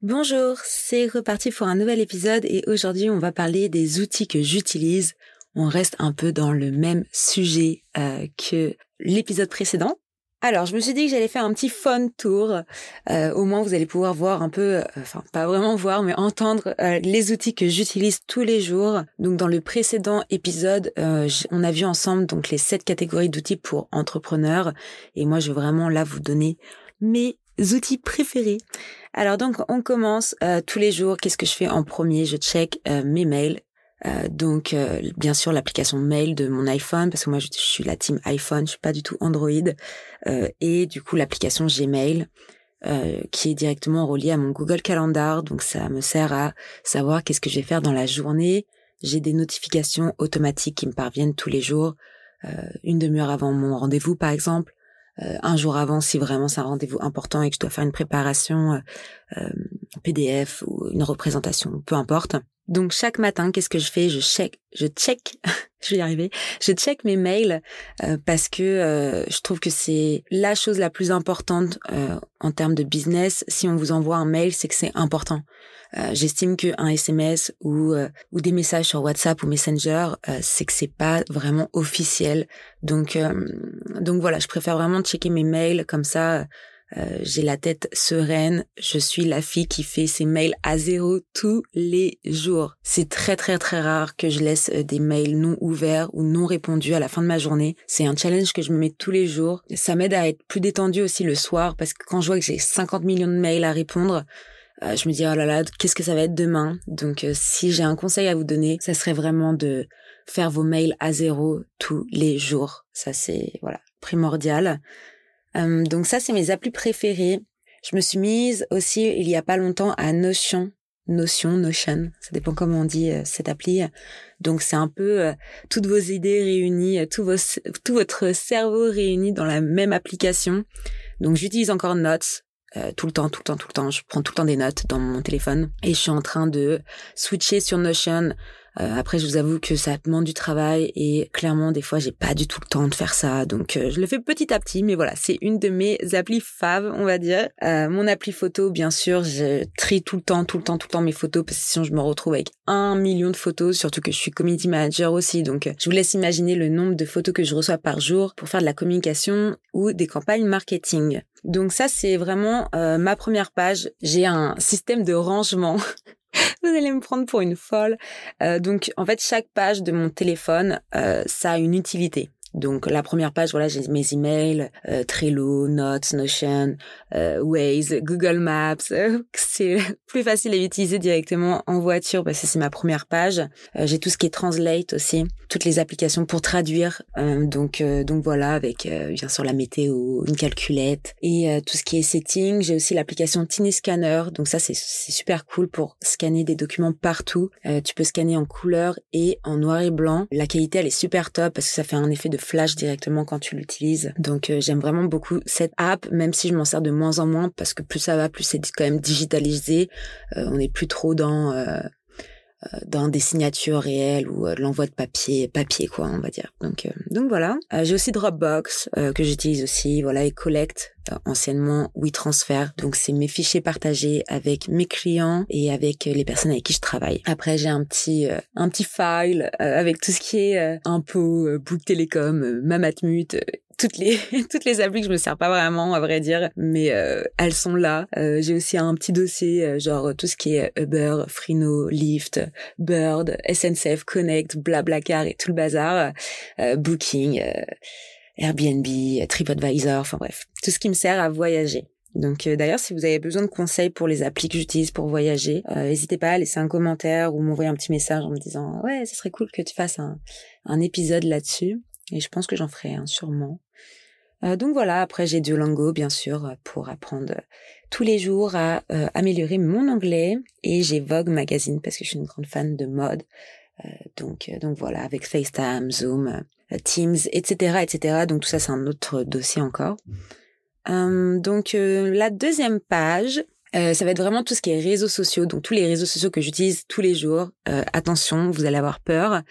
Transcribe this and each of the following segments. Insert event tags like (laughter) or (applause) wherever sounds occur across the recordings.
Bonjour, c'est reparti pour un nouvel épisode et aujourd'hui on va parler des outils que j'utilise. On reste un peu dans le même sujet euh, que l'épisode précédent. Alors, je me suis dit que j'allais faire un petit fun tour. Euh, au moins, vous allez pouvoir voir un peu, euh, enfin, pas vraiment voir, mais entendre les outils que j'utilise tous les jours. Donc, dans le précédent épisode, on a vu ensemble donc les sept catégories d'outils pour entrepreneurs. Et moi, je vais vraiment là vous donner mes outils préférés. Alors donc on commence euh, tous les jours. Qu'est-ce que je fais en premier? Je check euh, mes mails. Euh, donc bien sûr l'application mail de mon iPhone parce que moi je, suis la team iPhone, je suis pas du tout Android et du coup l'application Gmail qui est directement reliée à mon Google Calendar. Donc ça me sert à savoir qu'est-ce que je vais faire dans la journée. J'ai des notifications automatiques qui me parviennent tous les jours, une demi-heure avant mon rendez-vous par exemple. Euh, un jour avant si vraiment c'est un rendez-vous important et que je dois faire une préparation euh, euh PDF ou une représentation, peu importe. Donc chaque matin, qu'est-ce que je fais? Je check, je check, (laughs) je vais y arriver. Je check mes mails euh, parce que euh, je trouve que c'est la chose la plus importante euh, en termes de business. Si on vous envoie un mail, c'est que c'est important. J'estime qu'un SMS ou ou des messages sur WhatsApp ou Messenger, c'est que c'est pas vraiment officiel. Donc donc voilà, je préfère vraiment checker mes mails comme ça. Euh, j'ai la tête sereine. Je suis la fille qui fait ses mails à zéro tous les jours. C'est très très très rare que je laisse euh, des mails non ouverts ou non répondus à la fin de ma journée. C'est un challenge que je me mets tous les jours. Ça m'aide à être plus détendue aussi le soir parce que quand je vois que j'ai 50 millions de mails à répondre, euh, je me dis oh là là, qu'est-ce que ça va être demain? Donc si j'ai un conseil à vous donner, ça serait vraiment de faire vos mails à zéro tous les jours. Ça c'est voilà primordial. Euh, donc ça, c'est mes applis préférées. Je me suis mise aussi il y a pas longtemps à Notion. Notion, Notion, ça dépend comment on dit euh, cette appli. Donc c'est un peu euh, toutes vos idées réunies, tout, vos, tout votre cerveau réuni dans la même application. Donc j'utilise encore Notes, tout le temps, tout le temps, tout le temps. Je prends tout le temps des notes dans mon téléphone et je suis en train de switcher sur Notion euh, après, je vous avoue que ça demande du travail et clairement, des fois, j'ai pas du tout le temps de faire ça. Donc, euh, je le fais petit à petit, mais voilà, c'est une de mes applis faves, on va dire. Euh, mon appli photo, bien sûr, je trie tout le temps, tout le temps, tout le temps mes photos parce que sinon, je me retrouve avec un million de photos, surtout que je suis community manager aussi. Donc, je vous laisse imaginer le nombre de photos que je reçois par jour pour faire de la communication ou des campagnes marketing. Donc ça, c'est vraiment ma première page. J'ai un système de rangement (laughs) (laughs) Vous allez me prendre pour une folle. Euh, donc, en fait, chaque page de mon téléphone, euh, ça a une utilité. Donc la première page, voilà, j'ai mes emails, euh, Trello, Notes, Notion, euh, Waze, Google Maps. (laughs) c'est plus facile à utiliser directement en voiture parce que c'est ma première page. Euh, j'ai tout ce qui est Translate aussi, toutes les applications pour traduire. Euh, donc donc voilà, avec bien sûr la météo, une calculette et tout ce qui est setting. J'ai aussi l'application Tiny Scanner. Donc ça c'est super cool pour scanner des documents partout. tu peux scanner en couleur et en noir et blanc. La qualité elle est super top parce que ça fait un effet de flash directement quand tu l'utilises. Donc euh, j'aime vraiment beaucoup cette app, même si je m'en sers de moins en moins parce que plus ça va, plus c'est quand même digitalisé. Euh, on n'est plus trop dans euh, dans des signatures réelles ou l'envoi de papier, papier quoi, on va dire. Donc donc voilà. j'ai aussi Dropbox que j'utilise aussi, voilà et Collect anciennement WeTransfer. Donc c'est mes fichiers partagés avec mes clients et avec les personnes avec qui je travaille. Après j'ai un petit euh, un petit file euh, avec tout ce qui est euh, impôts, Book Télécom, Mamatmut, toutes les (laughs) toutes les applis que je me sers pas vraiment à vrai dire mais elles sont là j'ai aussi un petit dossier genre tout ce qui est Uber Frino Lyft Bird SNCF Connect Blablacar et tout le bazar Booking Airbnb, TripAdvisor, enfin bref, tout ce qui me sert à voyager. Donc euh, d'ailleurs, si vous avez besoin de conseils pour les applis que j'utilise pour voyager, euh, n'hésitez pas à laisser un commentaire ou m'envoyer un petit message en me disant ouais, ce serait cool que tu fasses un, un épisode là-dessus. Et je pense que j'en ferai un sûrement. donc voilà, après j'ai Duolingo bien sûr pour apprendre tous les jours à améliorer mon anglais et j'ai Vogue Magazine parce que je suis une grande fan de mode. donc donc voilà, avec FaceTime, Zoom, Teams, etc., etc. Donc tout ça c'est un autre dossier encore. donc la deuxième page, euh, ça va être vraiment tout ce qui est réseaux sociaux, donc tous les réseaux sociaux que j'utilise tous les jours. Euh, attention, vous allez avoir peur.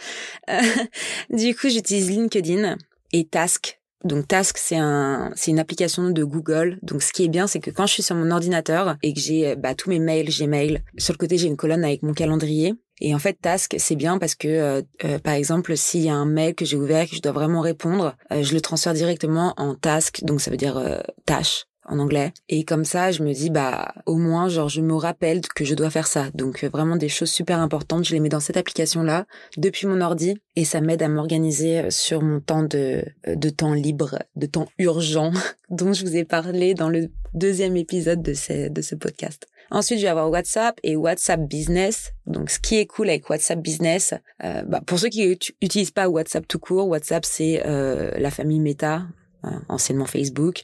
Euh, (laughs) du coup, j'utilise LinkedIn et Task. Donc Task, c'est un, c'est une application de Google. Donc ce qui est bien, c'est que quand je suis sur mon ordinateur et que j'ai bah, tous mes mails, Gmail, sur le côté j'ai une colonne avec mon calendrier. Et en fait, Task, c'est bien parce que, par exemple, s'il y a un mail que j'ai ouvert et que je dois vraiment répondre, je le transfère directement en Task, donc ça veut dire tâche en anglais. Et comme ça, je me dis, bah, au moins, genre, je me rappelle que je dois faire ça. Donc, euh, vraiment des choses super importantes. Je les mets dans cette application-là depuis mon ordi et ça m'aide à m'organiser euh, sur mon temps de, euh, de temps libre, de temps urgent (laughs) dont je vous ai parlé dans le deuxième épisode de ce, de ce podcast. Ensuite, je vais avoir WhatsApp et WhatsApp Business. Donc, ce qui est cool avec WhatsApp Business, bah, pour ceux qui n'utilisent pas WhatsApp tout court, WhatsApp c'est la famille Meta, Hein, anciennement Facebook.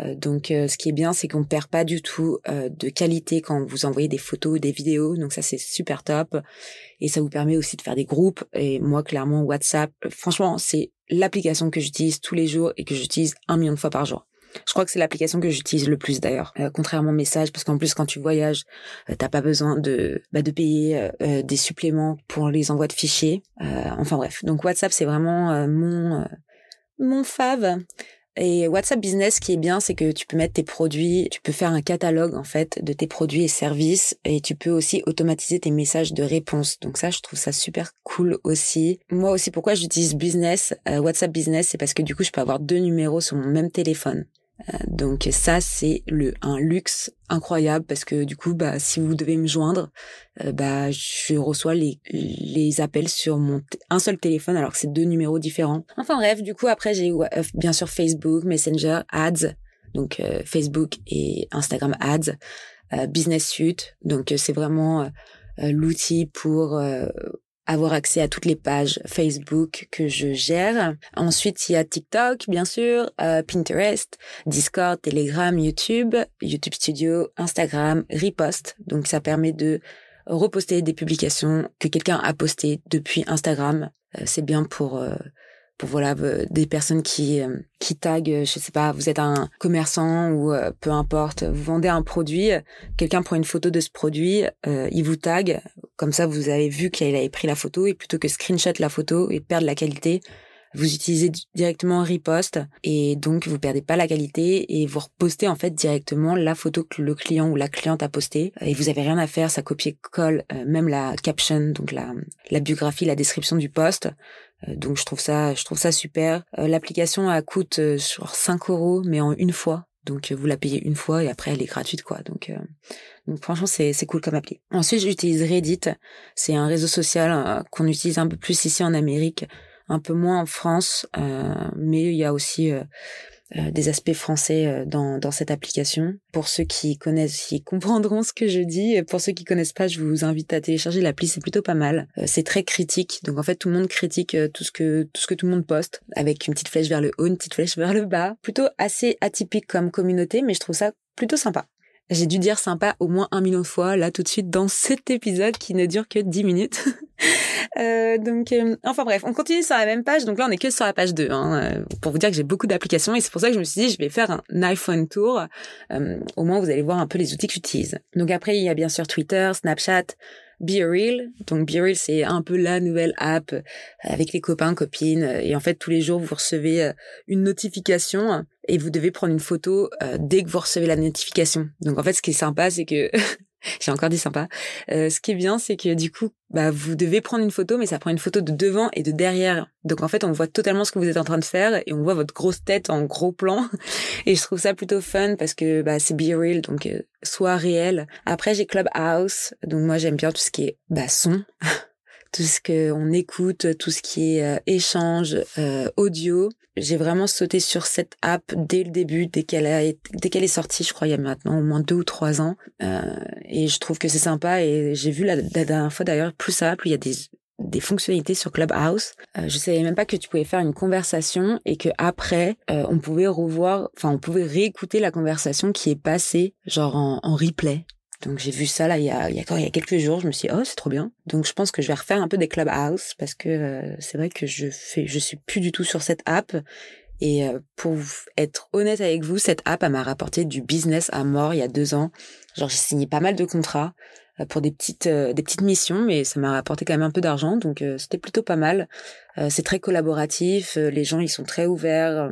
Euh, donc, euh, ce qui est bien, c'est qu'on perd pas du tout euh, de qualité quand vous envoyez des photos, des vidéos. Donc ça, c'est super top. Et ça vous permet aussi de faire des groupes. Et moi, clairement, WhatsApp, franchement, c'est l'application que j'utilise tous les jours et que j'utilise un million de fois par jour. Je crois que c'est l'application que j'utilise le plus d'ailleurs, contrairement au message, parce qu'en plus quand tu voyages, t'as pas besoin de bah, de payer des suppléments pour les envois de fichiers. enfin bref, donc WhatsApp c'est vraiment mon mon fave. Et WhatsApp Business, ce qui est bien, c'est que tu peux mettre tes produits, tu peux faire un catalogue en fait de tes produits et services, et tu peux aussi automatiser tes messages de réponse. Donc ça, je trouve ça super cool aussi. Moi aussi, pourquoi j'utilise Business, euh, WhatsApp Business, c'est parce que du coup, je peux avoir deux numéros sur mon même téléphone. Euh, donc ça c'est le un luxe incroyable parce que du coup bah si vous devez me joindre euh, bah je reçois les les appels sur mon un seul téléphone alors que c'est deux numéros différents. Enfin bref, du coup après j'ai euh, bien sûr Facebook, Messenger, Ads, donc Facebook et Instagram Ads, Business Suite, donc c'est vraiment l'outil pour avoir accès à toutes les pages Facebook que je gère. Ensuite, il y a TikTok, bien sûr, euh, Pinterest, Discord, Telegram, YouTube, YouTube Studio, Instagram, Repost. Donc, ça permet de reposter des publications que quelqu'un a postées depuis Instagram. Euh, c'est bien pour euh, pour voilà des personnes qui qui taguent je sais pas vous êtes un commerçant ou peu importe vous vendez un produit quelqu'un prend une photo de ce produit il vous tag comme ça vous avez vu qu'il avait pris la photo et plutôt que screenshot la photo et perdre la qualité vous utilisez directement riposte et donc vous perdez pas la qualité et vous repostez en fait directement la photo que le client ou la cliente a postée et vous avez rien à faire, ça copier-colle même la caption donc la la biographie, la description du poste euh, donc je trouve ça, je trouve ça super. Euh, l'application coûte euh, sur 5 euros, mais en une fois. Donc vous la payez une fois et après elle est gratuite quoi. Donc, donc franchement c'est c'est cool comme appli. Ensuite j'utilise Reddit. C'est un réseau social qu'on utilise un peu plus ici en Amérique, un peu moins en France, mais il y a aussi euh, des aspects français euh, dans, dans cette application. Pour ceux qui connaissent, qui comprendront ce que je dis. Pour ceux qui connaissent pas, je vous invite à télécharger l'appli, c'est plutôt pas mal. Euh, c'est très critique, donc en fait tout le monde critique tout ce que tout ce que tout le monde poste, avec une petite flèche vers le haut, une petite flèche vers le bas. Plutôt assez atypique comme communauté, mais je trouve ça plutôt sympa. J'ai dû dire sympa au moins un million de fois là tout de suite dans cet épisode qui ne dure que 10 minutes. (laughs) euh, donc euh, enfin bref, on continue sur la même page. Donc là on est que sur la page 2 hein, euh, pour vous dire que j'ai beaucoup d'applications et c'est pour ça que je me suis dit je vais faire un iPhone tour. Euh, au moins vous allez voir un peu les outils que j'utilise. Donc après il y a bien sûr Twitter, Snapchat, Be Real. Donc Be Real, c'est un peu la nouvelle app avec les copains, copines. Et en fait, tous les jours, vous recevez une notification et vous devez prendre une photo euh, dès que vous recevez la notification. Donc en fait, ce qui est sympa, c'est que (laughs) j'ai encore dit sympa. Euh, ce qui est bien, c'est que du coup, bah vous devez prendre une photo, mais ça prend une photo de devant et de derrière. Donc en fait, on voit totalement ce que vous êtes en train de faire et on voit votre grosse tête en gros plan. (laughs) Et je trouve ça plutôt fun parce que bah c'est be real, donc euh, soit réel. Après, j'ai Clubhouse, donc moi j'aime bien tout ce qui est bah son. (laughs) tout ce qu'on écoute, tout ce qui est échange audio j'ai vraiment sauté sur cette app dès le début, dès qu'elle a dès qu'elle est sortie, je crois il y a maintenant au moins deux ou trois ans, euh, et je trouve que c'est sympa. Et j'ai vu la, dernière fois d'ailleurs, plus ça plus il y a des des fonctionnalités sur Clubhouse. Euh, je savais même pas que tu pouvais faire une conversation et que après euh, on pouvait revoir, enfin on pouvait réécouter la conversation qui est passée genre en, en replay. Donc j'ai vu ça là il y a il y a, il y quelques jours, je me suis dit, oh c'est trop bien. Donc je pense que je vais refaire un peu des Clubhouse parce que euh, c'est vrai que je fais je suis plus du tout sur cette app et euh, pour être honnête avec vous, cette app elle m'a rapporté du business à mort il y a deux ans. Genre j'ai signé pas mal de contrats euh, pour des petites des petites missions, mais ça m'a rapporté quand même un peu d'argent, donc c'était plutôt pas mal. c'est très collaboratif, les gens ils sont très ouverts.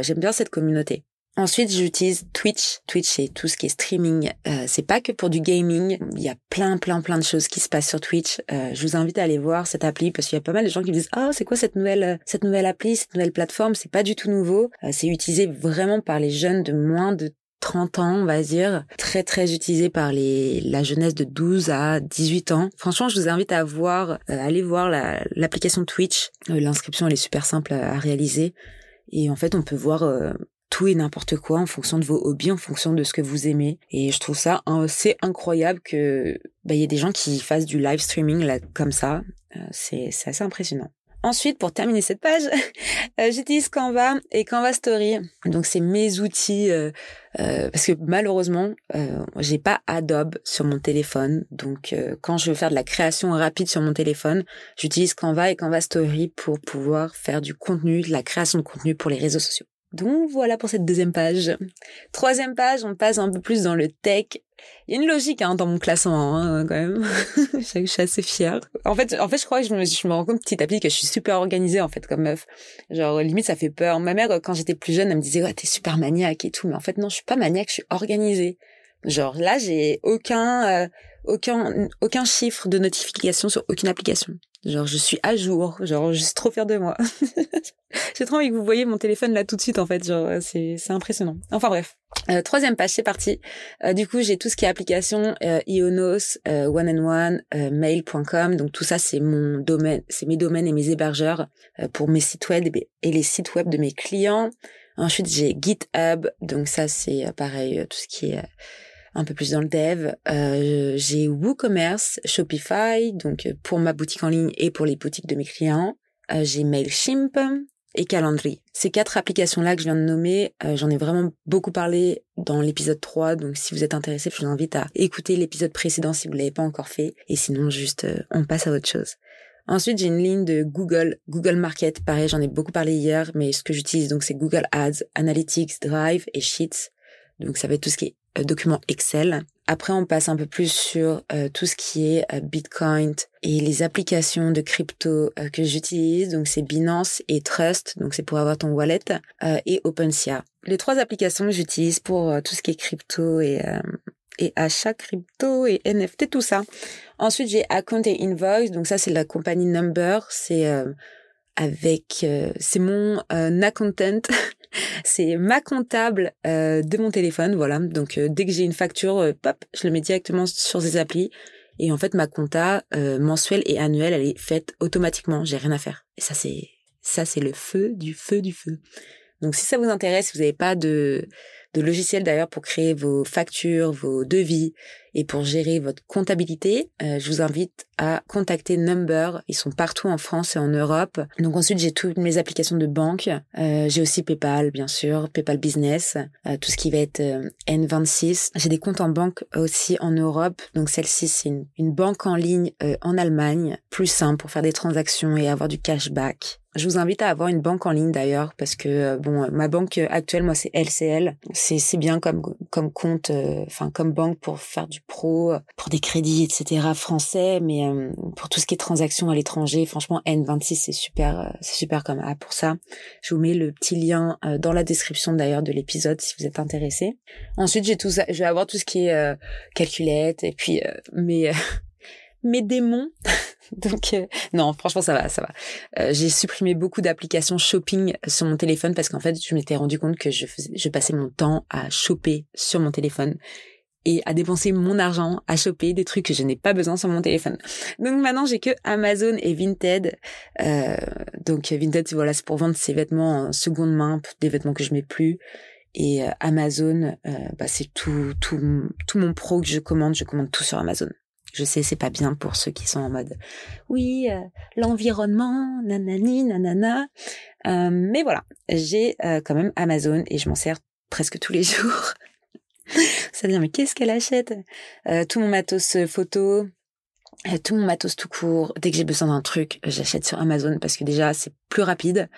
J'aime bien cette communauté. Ensuite, j'utilise Twitch. Twitch, c'est tout ce qui est streaming. Euh, c'est pas que pour du gaming. Il y a plein, plein, plein de choses qui se passent sur Twitch. Euh, je vous invite à aller voir cette appli parce qu'il y a pas mal de gens qui me disent ah c'est quoi cette nouvelle, euh, cette nouvelle appli, cette nouvelle plateforme? C'est pas du tout nouveau. Euh, c'est utilisé vraiment par les jeunes de moins de 30 ans, on va dire, très très utilisé par les la jeunesse de 12 à 18 ans. Franchement, je vous invite à voir, euh, aller voir l'application Twitch. L'inscription elle est super simple à, à, réaliser et en fait, on peut voir tout et n'importe quoi en fonction de vos hobbies, en fonction de ce que vous aimez. Et je trouve ça c'est incroyable que bah, y ait des gens qui fassent du live streaming là comme ça. Euh, c'est c'est assez impressionnant. Ensuite, pour terminer cette page, (laughs) euh, j'utilise Canva et Canva Story. Donc, c'est mes outils euh, euh, parce que malheureusement, euh, j'ai pas Adobe sur mon téléphone. Donc, quand je veux faire de la création rapide sur mon téléphone, j'utilise Canva et Canva Story pour pouvoir faire du contenu, de la création de contenu pour les réseaux sociaux. Donc voilà pour cette deuxième page. Troisième page, on passe un peu plus dans le tech. Il y a une logique hein, dans mon classement hein, quand même. (laughs) je suis assez fière. En fait, en fait, je crois que je me, je me rends compte petit à petit que je suis super organisée en fait comme meuf. Genre limite ça fait peur. Ma mère quand j'étais plus jeune, elle me disait ouais t'es super maniaque et tout, mais en fait non, je suis pas maniaque, je suis organisée. Genre là j'ai aucun euh, aucun aucun chiffre de notification sur aucune application. Genre, je suis à jour. Genre, je suis trop fière de moi. (laughs) J'ai trop envie que vous voyez mon téléphone là tout de suite, en fait. Genre, c'est, impressionnant. Enfin, bref. Euh, troisième page, c'est parti. Euh, du coup, j'ai tout ce qui est application, euh, Ionos, euh, One and One, euh, Mail.com. Donc, tout ça, c'est mon domaine, c'est mes domaines et mes hébergeurs pour mes sites web et les sites web de mes clients. Ensuite, j'ai GitHub. Donc, ça, c'est pareil, tout ce qui est un peu plus dans le dev. Euh, j'ai WooCommerce, Shopify, donc euh, pour ma boutique en ligne et pour les boutiques de mes clients. Euh, j'ai Mailchimp et Calendly. Ces quatre applications-là que je viens de nommer, euh, j'en ai vraiment beaucoup parlé dans l'épisode 3, donc si vous êtes intéressé, je vous invite à écouter l'épisode précédent si vous l'avez pas encore fait, et sinon juste on passe à autre chose. Ensuite, j'ai une ligne de Google, Google Market. Pareil, j'en ai beaucoup parlé hier, mais ce que j'utilise, donc, c'est Google Ads, Analytics, Drive et Sheets. Donc, ça va être tout ce qui est euh, document Excel. Après, on passe un peu plus sur euh, tout ce qui est euh, Bitcoin et les applications de crypto que j'utilise. Donc, c'est Binance et Trust. Donc, c'est pour avoir ton wallet et OpenSea. Les trois applications que j'utilise pour tout ce qui est crypto et et achat crypto et NFT, tout ça. Ensuite, j'ai Account et Invoice. Donc, ça, c'est la compagnie Number. C'est avec, c'est mon accountant (laughs) c'est ma comptable euh, de mon téléphone, voilà. Donc euh, dès que j'ai une facture, euh, pop, je le mets directement sur ces applis. Et en fait, ma compta mensuelle et annuelle, elle est faite automatiquement. J'ai rien à faire. Et ça, c'est ça, c'est le feu du feu du feu. Donc si ça vous intéresse, vous n'avez pas de de logiciels d'ailleurs pour créer vos factures, vos devis et pour gérer votre comptabilité, euh, je vous invite à contacter Number. Ils sont partout en France et en Europe. Donc ensuite, j'ai toutes mes applications de banque. Euh, j'ai aussi PayPal, bien sûr, PayPal Business, euh, tout ce qui va être N26. J'ai des comptes en banque aussi en Europe. Donc celle-ci, c'est une, une, banque en ligne en Allemagne, plus simple pour faire des transactions et avoir du cashback. Je vous invite à avoir une banque en ligne d'ailleurs parce que euh, bon ma banque actuelle moi c'est LCL c'est c'est bien comme comme compte euh, enfin comme banque pour faire du pro pour des crédits etc français. Mais euh, pour tout ce qui est transactions à l'étranger franchement N26 c'est super c'est super comme app pour ça. Je vous mets le petit lien dans la description d'ailleurs de l'épisode si vous êtes intéressé. Ensuite j'ai tout ça je vais avoir tout ce qui est calculette et puis mes (laughs) mes démons (laughs) (laughs) Donc euh, non, franchement ça va, ça va. Euh, j'ai supprimé beaucoup d'applications shopping sur mon téléphone parce qu'en fait je m'étais rendu compte que je faisais, je passais mon temps à choper sur mon téléphone et à dépenser mon argent à choper des trucs que je n'ai pas besoin sur mon téléphone. Donc maintenant j'ai que Amazon et Vinted. Euh, donc Vinted voilà c'est pour vendre ses vêtements en seconde main, des vêtements que je mets plus. Et Amazon, bah, c'est tout, tout, tout mon pro que je commande, je commande tout sur Amazon. Je sais, c'est pas bien pour ceux qui sont en mode oui, euh, l'environnement, nanani, nanana. Euh, mais voilà, j'ai euh, quand même Amazon et je m'en sers presque tous les (laughs) jours. Ça veut dire mais qu'est-ce qu'elle achète? Tout mon matos photo, tout mon matos tout court. Dès que j'ai besoin d'un truc, j'achète sur Amazon parce que déjà c'est plus rapide.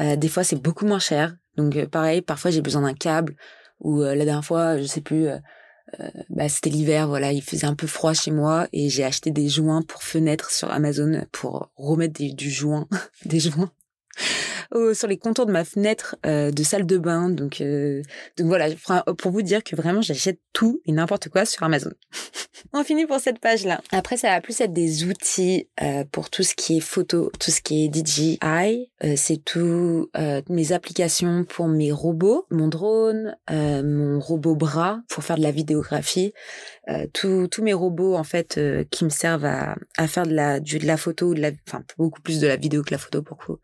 des fois c'est beaucoup moins cher. Donc pareil, parfois j'ai besoin d'un câble ou la dernière fois, je sais plus bah, c'était l'hiver, voilà, il faisait un peu froid chez moi et j'ai acheté des joints pour fenêtres sur Amazon pour remettre du joint, (laughs) des joints sur les contours de ma fenêtre euh, de salle de bain. Donc, euh, donc voilà, pour vous dire que vraiment j'achète tout et n'importe quoi sur Amazon. On finit pour cette page-là. Après, ça va plus être des outils euh, pour tout ce qui est photo, tout ce qui est DJI. Euh, c'est tout euh, mes applications pour mes robots, mon drone, euh, mon robot bras pour faire de la vidéographie. tous tous mes robots en fait qui me servent à, à faire de la du, de la photo, de la, enfin beaucoup plus de la vidéo que la photo pour coup.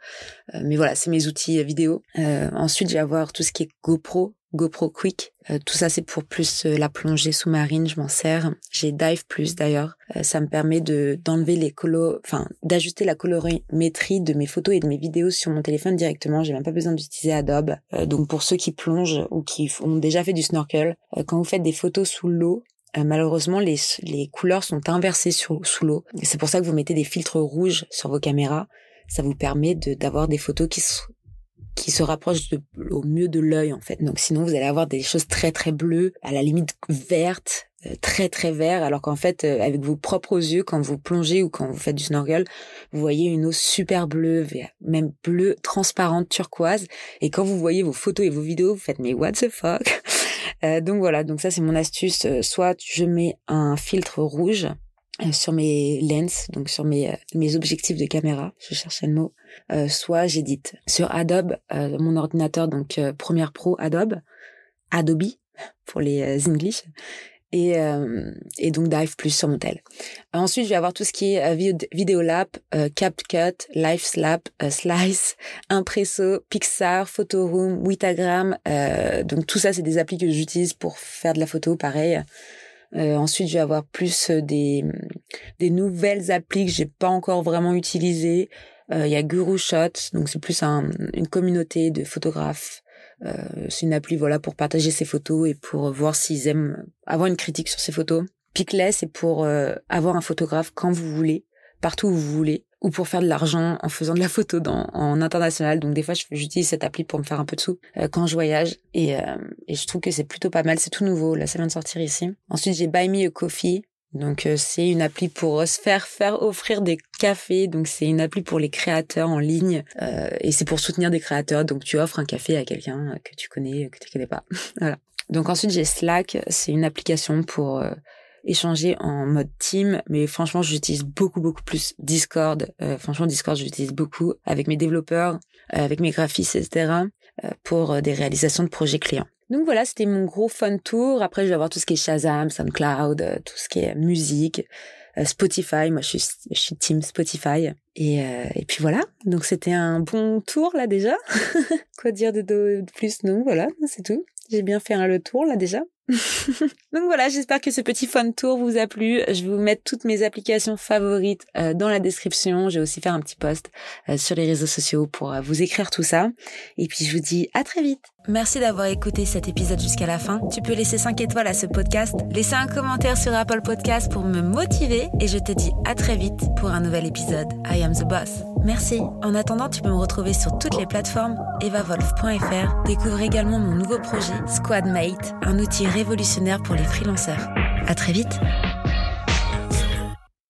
mais voilà, c'est mes outils vidéo. ensuite, je vais avoir tout ce qui est GoPro, GoPro Quick. Euh, tout ça, c'est pour plus euh, la plongée sous-marine. Je m'en sers. J'ai Dive Plus d'ailleurs. Euh, ça me permet de d'enlever les colos, enfin d'ajuster la colorimétrie de mes photos et de mes vidéos sur mon téléphone directement. J'ai même pas besoin d'utiliser Adobe. donc pour ceux qui plongent ou qui ont déjà fait du snorkel, quand vous faites des photos sous l'eau, malheureusement, les, les couleurs sont inversées sur, sous l'eau. C'est pour ça que vous mettez des filtres rouges sur vos caméras. Ça vous permet d'avoir des photos qui, qui se rapproche au mieux de l'œil en fait. Donc sinon vous allez avoir des choses très très bleues, à la limite vertes, euh, très très vert, alors qu'en fait euh, avec vos propres yeux quand vous plongez ou quand vous faites du snorkel, vous voyez une eau super bleue, même bleue transparente turquoise. Et quand vous voyez vos photos et vos vidéos, vous faites mais what the fuck? (laughs) Euh, donc voilà, donc ça c'est mon astuce. Soit je mets un filtre rouge euh, sur mes lens, donc sur mes, euh, mes objectifs de caméra, je cherchais le mot, euh, soit j'édite. Sur Adobe, mon ordinateur, donc Premiere Pro Adobe, Adobe pour les English, et, et donc Dive Plus sur mon tel. Ensuite, je vais avoir tout ce qui est Videolab, CapCut, LiveSlap, Slice, Impresso, Pixar, Photoroom, Witagram. donc tout ça, c'est des applis que j'utilise pour faire de la photo, pareil. Euh, ensuite, je vais avoir plus euh, des, des nouvelles applis que j'ai pas encore vraiment utilisées. Euh, il y a Guru Shot, donc c'est plus un, une communauté de photographes. Euh, c'est une appli voilà pour partager ses photos et pour voir s'ils aiment avoir une critique sur ses photos. Piclet, c'est pour avoir un photographe quand vous voulez, partout où vous voulez ou pour faire de l'argent en faisant de la photo dans, en international. Donc des fois, j'utilise cette appli pour me faire un peu de sous euh, quand je voyage. Et, euh, et je trouve que c'est plutôt pas mal. C'est tout nouveau. Là, ça vient de sortir ici. Ensuite, j'ai Buy Me a Coffee. Donc euh, c'est une appli pour se faire faire offrir des cafés. Donc c'est une appli pour les créateurs en ligne et c'est pour soutenir des créateurs. Donc tu offres un café à quelqu'un que tu connais, que tu connais pas. (laughs) voilà. Donc ensuite j'ai Slack. C'est une application pour échanger en mode team, mais franchement, j'utilise beaucoup, beaucoup plus Discord. Euh, franchement, Discord, j'utilise beaucoup avec mes développeurs, euh, avec mes graphistes, etc., euh, pour des réalisations de projets clients. Donc voilà, c'était mon gros fun tour. Après, je vais avoir tout ce qui est Shazam, SoundCloud, tout ce qui est musique, Spotify. Moi, je suis, je suis team Spotify. Et, et puis voilà. Donc c'était un bon tour là déjà. (laughs) Quoi dire de, de plus? Non, voilà, c'est tout. J'ai bien fait un le tour là déjà. (laughs) Donc voilà, j'espère que ce petit fun tour vous a plu. Je vais vous mettre toutes mes applications favorites euh, dans la description. Je vais aussi faire un petit post euh, sur les réseaux sociaux pour euh, vous écrire tout ça. Et puis je vous dis à très vite. Merci d'avoir écouté cet épisode jusqu'à la fin. Tu peux laisser 5 étoiles à ce podcast, laisser un commentaire sur Apple Podcast pour me motiver et je te dis à très vite pour un nouvel épisode. I am the boss. Merci. En attendant, tu peux me retrouver sur toutes les plateformes evavolf.fr. Découvre également mon nouveau projet Squadmate, un outil révolutionnaire pour les freelanceurs. À très vite.